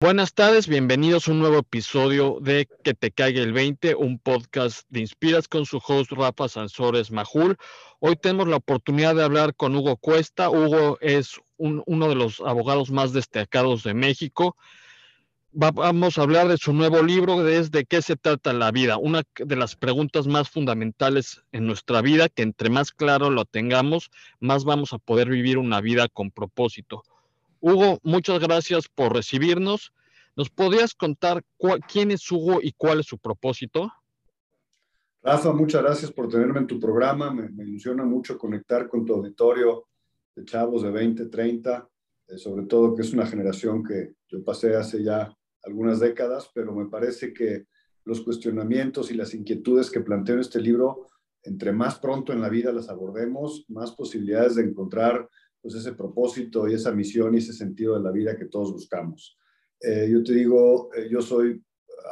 Buenas tardes, bienvenidos a un nuevo episodio de Que te caiga el 20, un podcast de Inspiras con su host Rafa Sansores Majul. Hoy tenemos la oportunidad de hablar con Hugo Cuesta. Hugo es uno de los abogados más destacados de México. vamos a hablar de su nuevo libro, de ¿De qué se trata la vida? Una de las preguntas más fundamentales en nuestra vida, que entre más claro lo tengamos, más vamos a poder vivir una vida con propósito. Hugo, muchas gracias por recibirnos. ¿Nos podrías contar quién es Hugo y cuál es su propósito? Rafa, muchas gracias por tenerme en tu programa. Me, ilusiona mucho conectar con tu auditorio de chavos de 20, 30, eh, sobre todo que es una generación que yo pasé hace ya algunas décadas, pero me parece que los cuestionamientos y las inquietudes que planteo en este libro, entre más pronto en la vida las abordemos, más posibilidades de encontrar pues ese propósito y esa misión y ese sentido de la vida que todos buscamos. Eh, yo te digo, eh, yo soy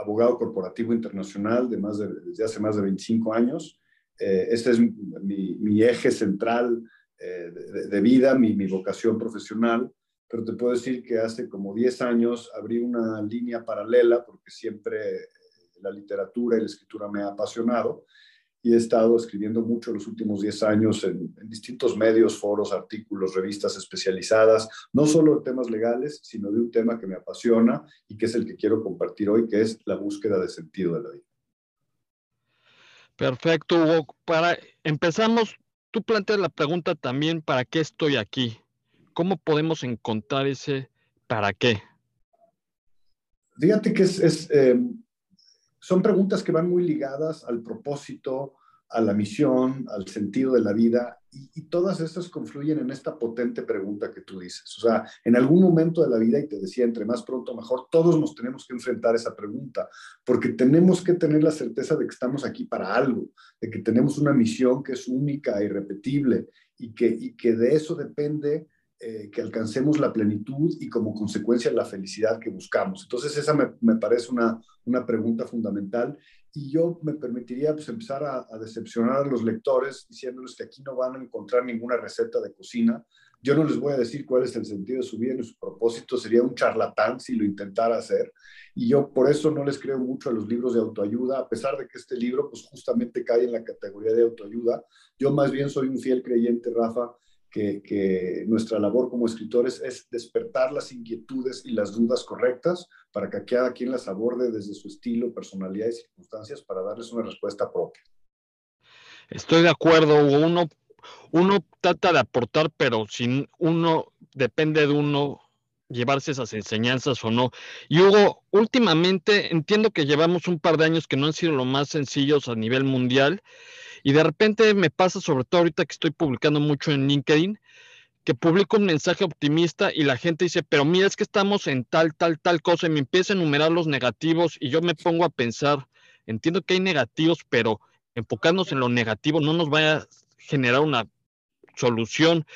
abogado corporativo internacional de más de, desde hace más de 25 años. Eh, este es mi, eje central de, de, vida, mi, mi, vocación profesional, pero te puedo decir que hace como 10 años abrí una línea paralela porque siempre la literatura y la escritura me ha apasionado y he estado escribiendo mucho los últimos 10 años en, distintos medios, foros, artículos, revistas especializadas, no solo de temas legales, sino de un tema que me apasiona y que es el que quiero compartir hoy, que es la búsqueda de sentido de la vida. Perfecto, Hugo. Para empezamos, tú planteas la pregunta también, ¿para qué estoy aquí? ¿Cómo podemos encontrar ese para qué? Fíjate que es, eh, son preguntas que van muy ligadas al propósito, a la misión, al sentido de la vida, y, todas estas confluyen en esta potente pregunta que tú dices. O sea, en algún momento de la vida, y te decía, entre más pronto mejor, todos nos tenemos que enfrentar esa pregunta, porque tenemos que tener la certeza de que estamos aquí para algo, de que tenemos una misión que es única, e irrepetible, y que, y que de eso depende eh, que alcancemos la plenitud y como consecuencia la felicidad que buscamos. Entonces esa me, parece una, una, pregunta fundamental y yo me permitiría pues, empezar a, a, decepcionar a los lectores diciéndoles que aquí no van a encontrar ninguna receta de cocina. Yo no les voy a decir cuál es el sentido de su vida ni su propósito, sería un charlatán si lo intentara hacer. Y yo por eso no les creo mucho a los libros de autoayuda, a pesar de que este libro pues justamente cae en la categoría de autoayuda. Yo más bien soy un fiel creyente, Rafa, que, nuestra labor como escritores es despertar las inquietudes y las dudas correctas para que cada quien las aborde desde su estilo, personalidad y circunstancias para darles una respuesta propia. Estoy de acuerdo, Uno, uno trata de aportar, pero sin uno depende de uno llevarse esas enseñanzas o no. Y Hugo, últimamente entiendo que llevamos un par de años que no han sido lo más sencillos a nivel mundial y de repente me pasa, sobre todo ahorita que estoy publicando mucho en LinkedIn, que publico un mensaje optimista y la gente dice, pero mira, es que estamos en tal, tal, tal cosa y me empieza a enumerar los negativos y yo me pongo a pensar, entiendo que hay negativos, pero enfocarnos en lo negativo no nos va a generar una solución.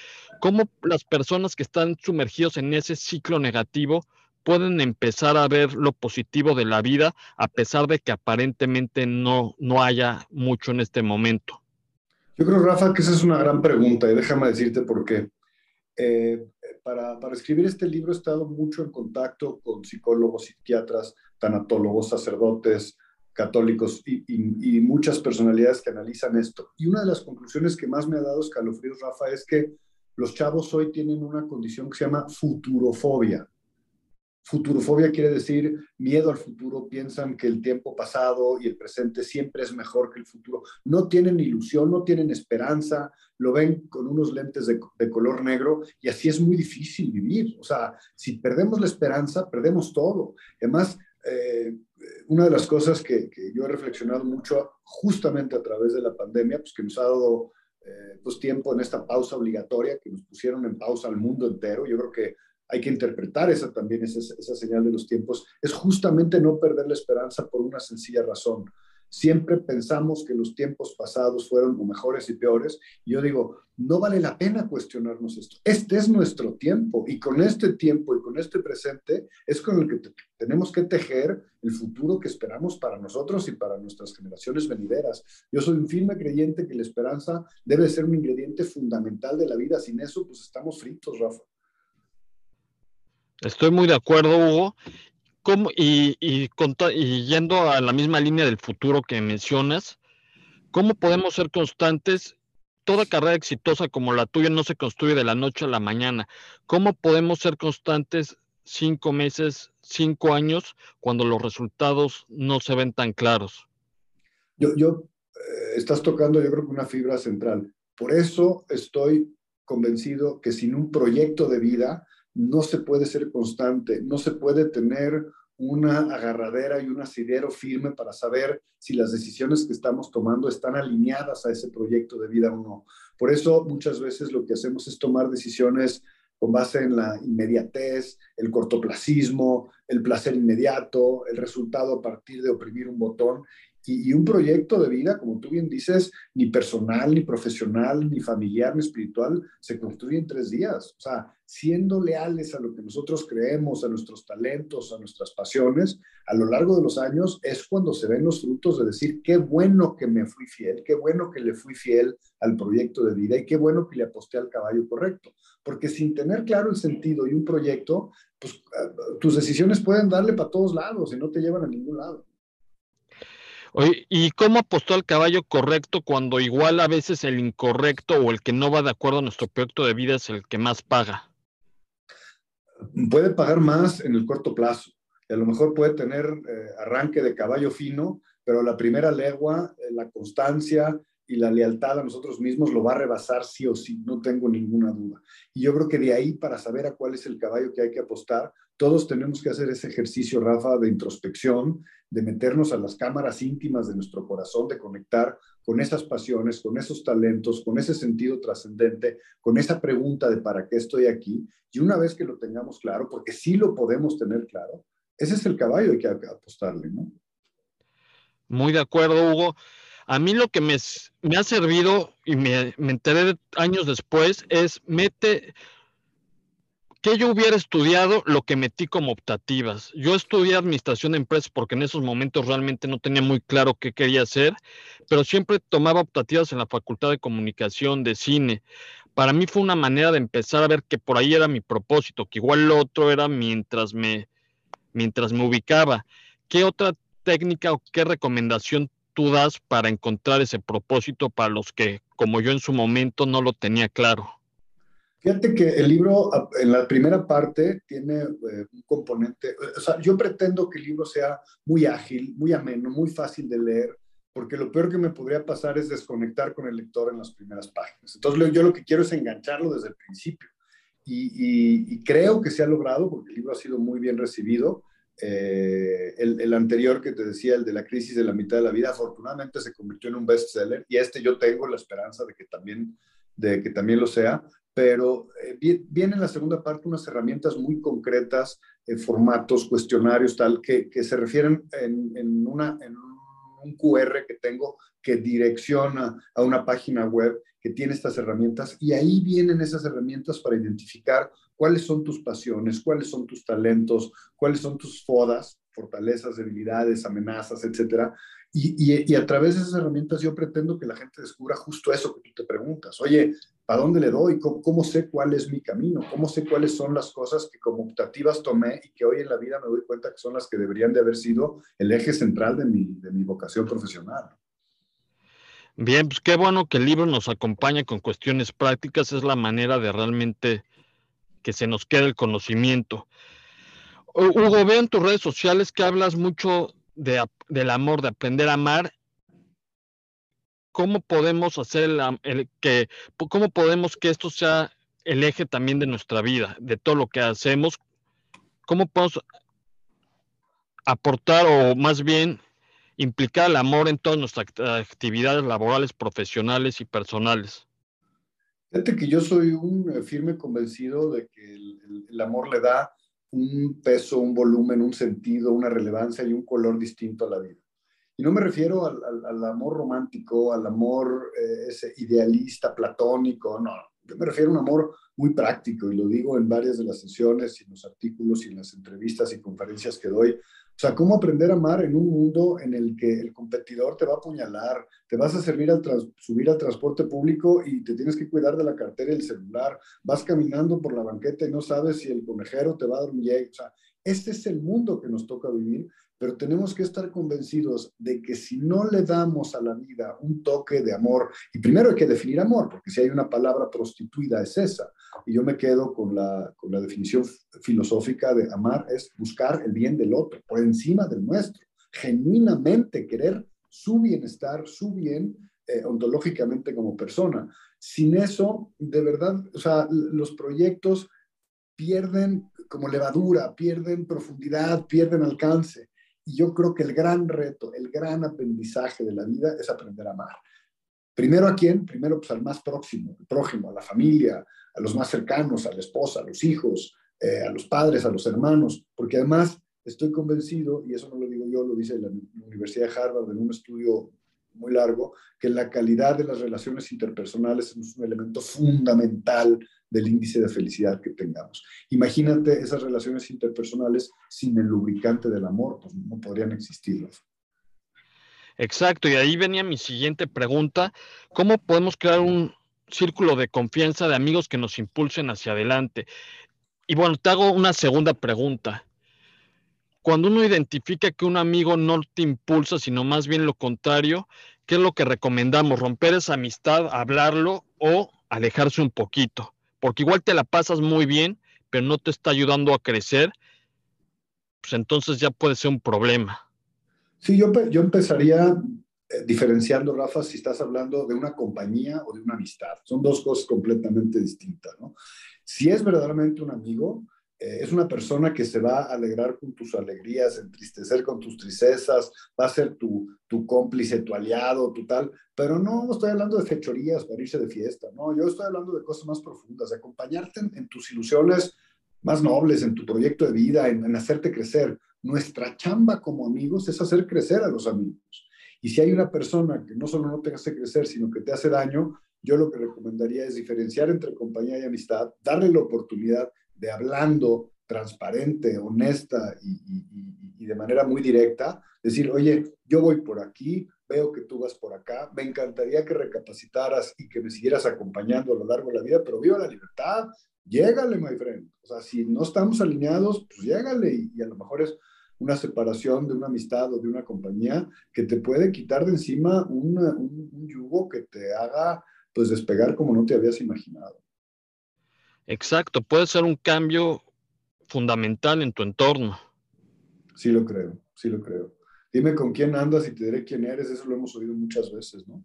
¿Cómo las personas que están sumergidos en ese ciclo negativo pueden empezar a ver lo positivo de la vida a pesar de que aparentemente no, no haya mucho en este momento? Yo creo, Rafa, que esa es una gran pregunta y déjame decirte por qué. Eh, para, para, escribir este libro he estado mucho en contacto con psicólogos, psiquiatras, tanatólogos, sacerdotes, católicos y, y, y, muchas personalidades que analizan esto. Y una de las conclusiones que más me ha dado escalofríos, Rafa, es que los chavos hoy tienen una condición que se llama futurofobia. Futurofobia quiere decir miedo al futuro, piensan que el tiempo pasado y el presente siempre es mejor que el futuro. No tienen ilusión, no tienen esperanza, lo ven con unos lentes de, color negro y así es muy difícil vivir. O sea, si perdemos la esperanza, perdemos todo. Además, eh, una de las cosas que, yo he reflexionado mucho justamente a través de la pandemia, pues que nos ha dado eh, pues tiempo en esta pausa obligatoria, que nos pusieron en pausa al mundo entero. Yo creo que hay que interpretar esa también, esa, señal de los tiempos, es justamente no perder la esperanza por una sencilla razón. Siempre pensamos que los tiempos pasados fueron mejores y peores. Y yo digo, no vale la pena cuestionarnos esto. Este es nuestro tiempo y con este tiempo y con este presente es con el que tenemos que tejer el futuro que esperamos para nosotros y para nuestras generaciones venideras. Yo soy un firme creyente que la esperanza debe ser un ingrediente fundamental de la vida. Sin eso, pues estamos fritos, Rafa. Estoy muy de acuerdo, Hugo. ¿cómo, y, y, yendo a la misma línea del futuro que mencionas, ¿cómo podemos ser constantes? Toda carrera exitosa como la tuya no se construye de la noche a la mañana. ¿Cómo podemos ser constantes cinco meses, cinco años, cuando los resultados no se ven tan claros? Yo, yo eh, estás tocando, yo creo que una fibra central. Por eso estoy convencido que sin un proyecto de vida no se puede ser constante, no se puede tener una agarradera y un asidero firme para saber si las decisiones que estamos tomando están alineadas a ese proyecto de vida o no. Por eso muchas veces lo que hacemos es tomar decisiones con base en la inmediatez, el cortoplacismo, el placer inmediato, el resultado a partir de oprimir un botón. Y, un proyecto de vida, como tú bien dices, ni personal, ni profesional, ni familiar, ni espiritual, se construye en tres días. O sea, siendo leales a lo que nosotros creemos, a nuestros talentos, a nuestras pasiones, a lo largo de los años es cuando se ven los frutos de decir, qué bueno que me fui fiel, qué bueno que le fui fiel al proyecto de vida y qué bueno que le aposté al caballo correcto. Porque sin tener claro el sentido y un proyecto, pues ah, tus decisiones pueden darle para todos lados y no te llevan a ningún lado. ¿Y cómo apostó al caballo correcto cuando igual a veces el incorrecto o el que no va de acuerdo a nuestro proyecto de vida es el que más paga? Puede pagar más en el corto plazo. a lo mejor puede tener eh, arranque de caballo fino, pero la primera legua, eh, la constancia, y la lealtad a nosotros mismos lo va a rebasar sí o sí, no tengo ninguna duda. Y yo creo que de ahí, para saber a cuál es el caballo que hay que apostar, todos tenemos que hacer ese ejercicio, Rafa, de introspección, de meternos a las cámaras íntimas de nuestro corazón, de conectar con esas pasiones, con esos talentos, con ese sentido trascendente, con esa pregunta de para qué estoy aquí. Y una vez que lo tengamos claro, porque sí lo podemos tener claro, ese es el caballo que hay que apostarle, ¿no? Muy de acuerdo, Hugo. A mí lo que me, ha servido y me, me, enteré años después es mete que yo hubiera estudiado lo que metí como optativas. Yo estudié administración de empresas porque en esos momentos realmente no tenía muy claro qué quería hacer, pero siempre tomaba optativas en la facultad de comunicación, de cine. Para mí fue una manera de empezar a ver que por ahí era mi propósito, que igual lo otro era mientras me, mientras me ubicaba. ¿Qué otra técnica o qué recomendación tú das para encontrar ese propósito para los que, como yo en su momento, no lo tenía claro? Fíjate que el libro, en la primera parte, tiene eh, un componente, o sea, yo pretendo que el libro sea muy ágil, muy ameno, muy fácil de leer, porque lo peor que me podría pasar es desconectar con el lector en las primeras páginas. Entonces, yo lo que quiero es engancharlo desde el principio. Y, y creo que se ha logrado, porque el libro ha sido muy bien recibido. Eh, el, anterior que te decía, el de la crisis de la mitad de la vida, afortunadamente se convirtió en un bestseller y este yo tengo la esperanza de que también, de que también lo sea, pero eh, viene en la segunda parte unas herramientas muy concretas, eh, formatos, cuestionarios, tal, que, que se refieren en, en, una, en un QR que tengo que direcciona a una página web que tiene estas herramientas y ahí vienen esas herramientas para identificar cuáles son tus pasiones, cuáles son tus talentos, cuáles son tus fodas, fortalezas, debilidades, amenazas, etcétera. Y, y, a través de esas herramientas yo pretendo que la gente descubra justo eso que tú te preguntas. Oye, ¿a dónde le doy? ¿Cómo, ¿Cómo, sé cuál es mi camino? ¿Cómo sé cuáles son las cosas que como optativas tomé y que hoy en la vida me doy cuenta que son las que deberían de haber sido el eje central de mi, de mi vocación profesional? Bien, pues qué bueno que el libro nos acompaña con cuestiones prácticas. Es la manera de realmente que se nos quede el conocimiento. Hugo, veo en tus redes sociales que hablas mucho de, del amor, de aprender a amar. ¿Cómo podemos hacer que, cómo podemos que esto sea el eje también de nuestra vida, de todo lo que hacemos? ¿Cómo podemos aportar o más bien implicar el amor en todas nuestras actividades laborales, profesionales y personales? Fíjate que yo soy un eh, firme convencido de que el, amor le da un peso, un volumen, un sentido, una relevancia y un color distinto a la vida. Y no me refiero al, amor romántico, al amor eh, ese idealista, platónico, no. Yo me refiero a un amor muy práctico y lo digo en varias de las sesiones y en los artículos y en las entrevistas y conferencias que doy. O sea, cómo aprender a amar en un mundo en el que el competidor te va a apuñalar, te vas a servir al subir al transporte público y te tienes que cuidar de la cartera y el celular, vas caminando por la banqueta y no sabes si el conejero te va a dar un O sea, Este es el mundo que nos toca vivir, pero tenemos que estar convencidos de que si no le damos a la vida un toque de amor, y primero hay que definir amor, porque si hay una palabra prostituida es esa, y yo me quedo con la, con la definición filosófica de amar es buscar el bien del otro, por encima del nuestro, genuinamente querer su bienestar, su bien eh, ontológicamente como persona. Sin eso, de verdad, o sea, los proyectos pierden como levadura, pierden profundidad, pierden alcance. Y yo creo que el gran reto, el gran aprendizaje de la vida es aprender a amar. Primero a quién? Primero pues al más próximo, al prójimo, a la familia, a los más cercanos, a la esposa, a los hijos, eh, a los padres, a los hermanos, porque además estoy convencido, y eso no lo digo yo, lo dice la Universidad de Harvard en un estudio muy largo, que la calidad de las relaciones interpersonales es un elemento fundamental del índice de felicidad que tengamos. Imagínate esas relaciones interpersonales sin el lubricante del amor, pues no podrían existir. Exacto, y ahí venía mi siguiente pregunta, ¿cómo podemos crear un círculo de confianza de amigos que nos impulsen hacia adelante? Y bueno, te hago una segunda pregunta cuando uno identifica que un amigo no te impulsa, sino más bien lo contrario, ¿qué es lo que recomendamos? ¿Romper esa amistad, hablarlo o alejarse un poquito? Porque igual te la pasas muy bien, pero no te está ayudando a crecer, pues entonces ya puede ser un problema. Sí, yo, yo empezaría eh, diferenciando, Rafa, si estás hablando de una compañía o de una amistad. Son dos cosas completamente distintas, ¿no? Si es verdaderamente un amigo, eh, es una persona que se va a alegrar con tus alegrías, entristecer con tus tristezas, va a ser tu, tu cómplice, tu aliado, tu tal, pero no estoy hablando de fechorías para irse de fiesta, no, yo estoy hablando de cosas más profundas, de acompañarte en, tus ilusiones más nobles, en tu proyecto de vida, en, en hacerte crecer. Nuestra chamba como amigos es hacer crecer a los amigos. Y si hay una persona que no solo no te hace crecer, sino que te hace daño, yo lo que recomendaría es diferenciar entre compañía y amistad, darle la oportunidad de hablando transparente, honesta y, de manera muy directa, decir, oye, yo voy por aquí, veo que tú vas por acá, me encantaría que recapacitaras y que me siguieras acompañando a lo largo de la vida, pero viva la libertad, llégale, my friend. O sea, si no estamos alineados, pues llégale y, a lo mejor es una separación de una amistad o de una compañía que te puede quitar de encima un, un yugo que te haga pues despegar como no te habías imaginado. Exacto, puede ser un cambio fundamental en tu entorno. Sí lo creo, sí lo creo. Dime con quién andas y te diré quién eres, eso lo hemos oído muchas veces, ¿no?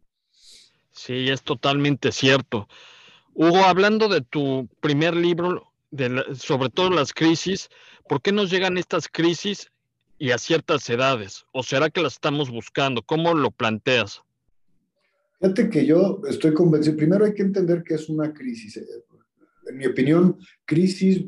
Sí, es totalmente cierto. Hugo, hablando de tu primer libro, sobre todo las crisis, ¿por qué nos llegan estas crisis y a ciertas edades? ¿O será que las estamos buscando? ¿Cómo lo planteas? Fíjate que yo estoy convencido, primero hay que entender que es una crisis. Eh, en mi opinión, crisis,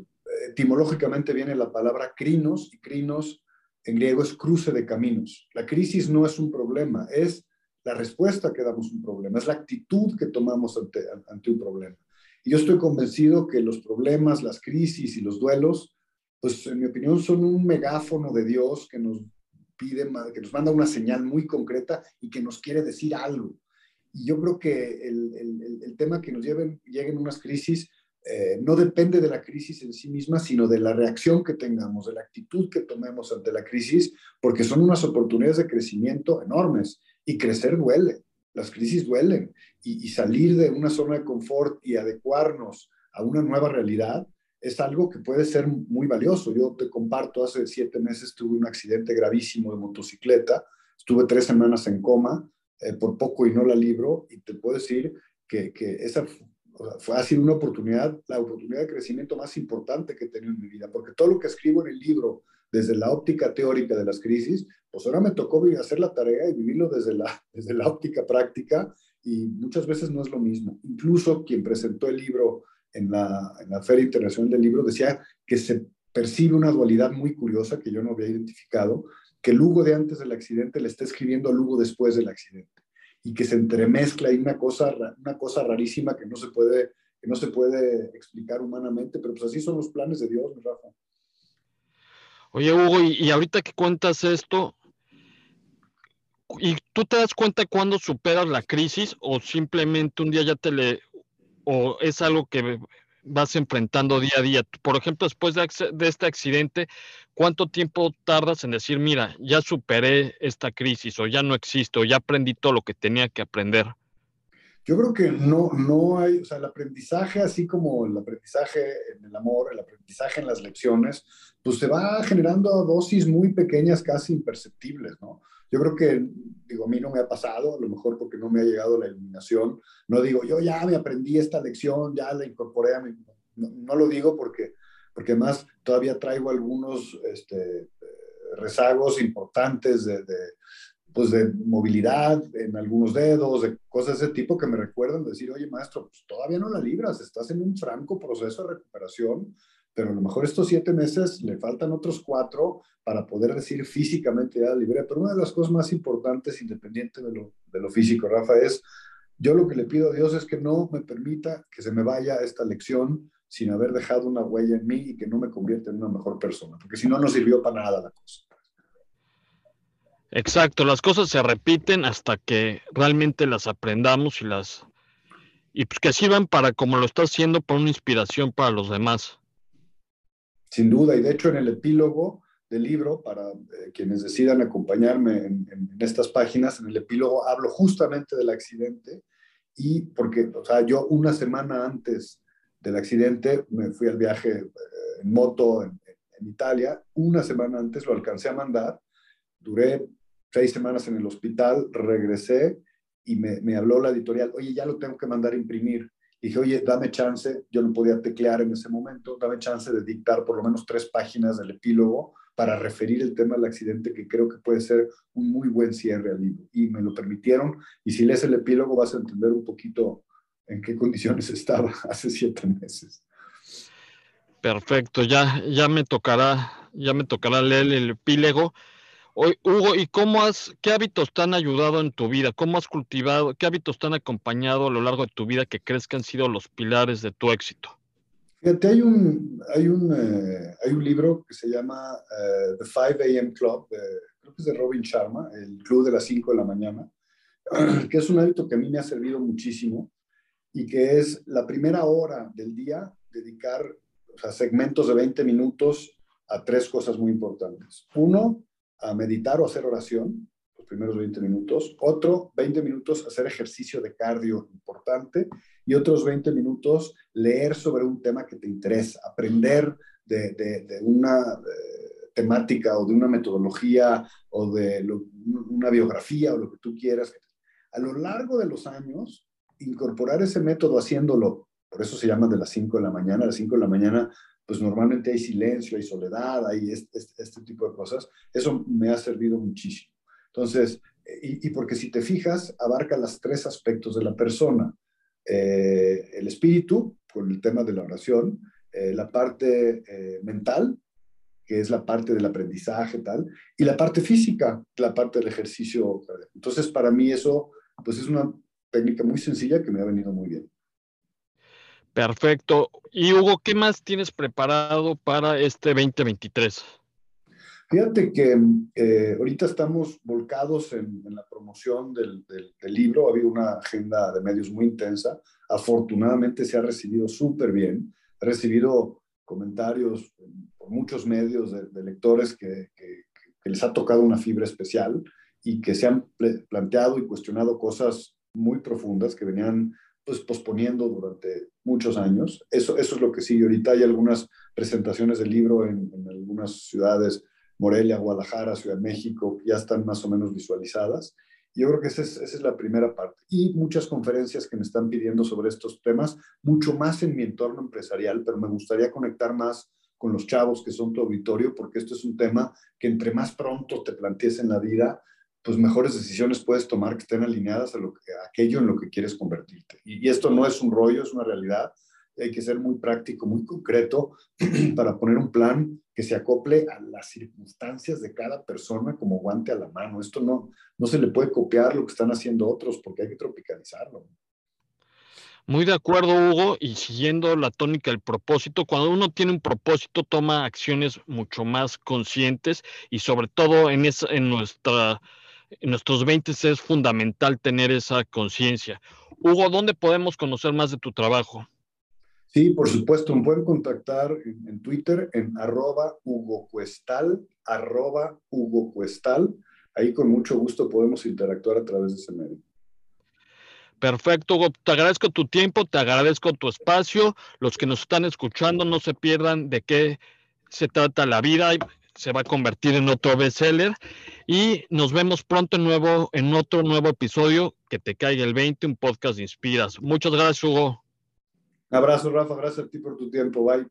etimológicamente viene la palabra crinos, y crinos en griego es cruce de caminos. La crisis no es un problema, es la respuesta que damos a un problema, es la actitud que tomamos ante, ante un problema. Y yo estoy convencido que los problemas, las crisis y los duelos, pues en mi opinión son un megáfono de Dios que nos pide, que nos manda una señal muy concreta y que nos quiere decir algo. Y yo creo que el, el, el tema que nos lleven, lleguen unas crisis eh, no depende de la crisis en sí misma, sino de la reacción que tengamos, de la actitud que tomemos ante la crisis, porque son unas oportunidades de crecimiento enormes y crecer duele, las crisis duelen y, salir de una zona de confort y adecuarnos a una nueva realidad es algo que puede ser muy valioso. Yo te comparto, hace siete meses tuve un accidente gravísimo de motocicleta, estuve tres semanas en coma, eh, por poco y no la libro, y te puedo decir que, que esa fue, ha sido una oportunidad, la oportunidad de crecimiento más importante que he tenido en mi vida, porque todo lo que escribo en el libro, desde la óptica teórica de las crisis, pues ahora me tocó hacer la tarea y vivirlo desde la, desde la óptica práctica y muchas veces no es lo mismo. Incluso quien presentó el libro en la, en la Feria Internacional del Libro decía que se percibe una dualidad muy curiosa que yo no había identificado, que Lugo de antes del accidente le está escribiendo a Lugo después del accidente y que se entremezcla y una cosa, una cosa rarísima que no se puede que no se puede explicar humanamente, pero pues así son los planes de Dios, Rafa. Oye, Hugo, y, ahorita que cuentas esto, ¿y tú te das cuenta cuando superas la crisis o simplemente un día ya te le, o es algo que vas enfrentando día a día. Por ejemplo, después de, este accidente, ¿cuánto tiempo tardas en decir, mira, ya superé esta crisis o ya no existo, ya aprendí todo lo que tenía que aprender? Yo creo que no, no hay, o sea, el aprendizaje, así como el aprendizaje en el amor, el aprendizaje en las lecciones, pues se va generando dosis muy pequeñas, casi imperceptibles, ¿no? Yo creo que, digo, a mí no me ha pasado, a lo mejor porque no me ha llegado la iluminación, no digo, yo ya me aprendí esta lección, ya la incorporé a mi... No, lo digo porque, porque más todavía traigo algunos este, rezagos importantes de, pues de movilidad en algunos dedos, de cosas de ese tipo que me recuerdan decir, oye maestro, pues todavía no la libras, estás en un franco proceso de recuperación, pero a lo mejor estos siete meses le faltan otros cuatro para poder decir físicamente ya la libré. Pero una de las cosas más importantes, independiente de lo, de lo físico, Rafa, es yo lo que le pido a Dios es que no me permita que se me vaya esta lección sin haber dejado una huella en mí y que no me convierta en una mejor persona, porque si no, no sirvió para nada la cosa. Exacto, las cosas se repiten hasta que realmente las aprendamos y las y pues que sirvan para como lo está haciendo para una inspiración para los demás. Sin duda, y de hecho en el epílogo del libro, para eh, quienes decidan acompañarme en, estas páginas, en el epílogo hablo justamente del accidente. Y porque, o sea, yo una semana antes del accidente me fui al viaje eh, en moto en Italia, una semana antes lo alcancé a mandar, duré seis semanas en el hospital, regresé y me, habló la editorial, oye, ya lo tengo que mandar a imprimir. Dije, oye, dame chance, yo no podía teclear en ese momento, dame chance de dictar por lo menos tres páginas del epílogo para referir el tema del accidente, que creo que puede ser un muy buen cierre al libro. Y me lo permitieron, y si lees el epílogo vas a entender un poquito en qué condiciones estaba hace siete meses. Perfecto, ya, ya me tocará, ya me tocará leer el epílogo. Hugo, ¿y cómo has, qué hábitos te han ayudado en tu vida? ¿Cómo has cultivado, qué hábitos te han acompañado a lo largo de tu vida que crees que han sido los pilares de tu éxito? Fíjate, hay un, hay un, eh, hay un libro que se llama eh, The 5 a.m. Club, creo que es de Robin Sharma, el club de las 5 de la mañana, que es un hábito que a mí me ha servido muchísimo y que es la primera hora del día dedicar o segmentos de 20 minutos a tres cosas muy importantes. Uno, a meditar o hacer oración, los primeros 20 minutos, otro 20 minutos hacer ejercicio de cardio importante y otros 20 minutos leer sobre un tema que te interesa, aprender de, una eh, temática o de una metodología o de una biografía o lo que tú quieras. A lo largo de los años, incorporar ese método haciéndolo, por eso se llama de las 5 de la mañana, a las 5 de la mañana pues normalmente hay silencio, hay soledad, hay este, este, tipo de cosas. Eso me ha servido muchísimo. Entonces, y, porque si te fijas, abarca los tres aspectos de la persona. Eh, el espíritu, con el tema de la oración, eh, la parte eh, mental, que es la parte del aprendizaje, tal, y la parte física, la parte del ejercicio. Entonces, para mí eso, pues es una técnica muy sencilla que me ha venido muy bien. Perfecto. Y Hugo, ¿qué más tienes preparado para este 2023? Fíjate que eh, ahorita estamos volcados en, la promoción del, libro. Ha habido una agenda de medios muy intensa. Afortunadamente se ha recibido súper bien. Ha recibido comentarios por muchos medios de, lectores que, que, les ha tocado una fibra especial y que se han planteado y cuestionado cosas muy profundas que venían pues, posponiendo durante muchos años. Eso, eso es lo que sigue. Ahorita hay algunas presentaciones del libro en, algunas ciudades, Morelia, Guadalajara, Ciudad de México, ya están más o menos visualizadas. Yo creo que esa es, esa es, la primera parte. Y muchas conferencias que me están pidiendo sobre estos temas, mucho más en mi entorno empresarial, pero me gustaría conectar más con los chavos que son tu auditorio, porque esto es un tema que entre más pronto te plantees en la vida, pues mejores decisiones puedes tomar que estén alineadas a, lo que, aquello en lo que quieres convertirte. Y, esto no es un rollo, es una realidad. Hay que ser muy práctico, muy concreto para poner un plan que se acople a las circunstancias de cada persona como guante a la mano. Esto no, no se le puede copiar lo que están haciendo otros porque hay que tropicalizarlo. Muy de acuerdo, Hugo, y siguiendo la tónica del propósito, cuando uno tiene un propósito, toma acciones mucho más conscientes y sobre todo en, esa, en nuestra en nuestros 20 es fundamental tener esa conciencia. Hugo, ¿dónde podemos conocer más de tu trabajo? Sí, por supuesto, me pueden contactar en, Twitter en arroba Hugo Cuestal, arroba Hugo Cuestal. Ahí con mucho gusto podemos interactuar a través de ese medio. Perfecto, Hugo. Te agradezco tu tiempo, te agradezco tu espacio. Los que nos están escuchando no se pierdan de qué se trata la vida. Se va a convertir en otro bestseller. Y nos vemos pronto en, nuevo, en otro nuevo episodio. Que te caiga el 20, un podcast de Inspiras. Muchas gracias, Hugo. Un abrazo, Rafa. Gracias a ti por tu tiempo. Bye.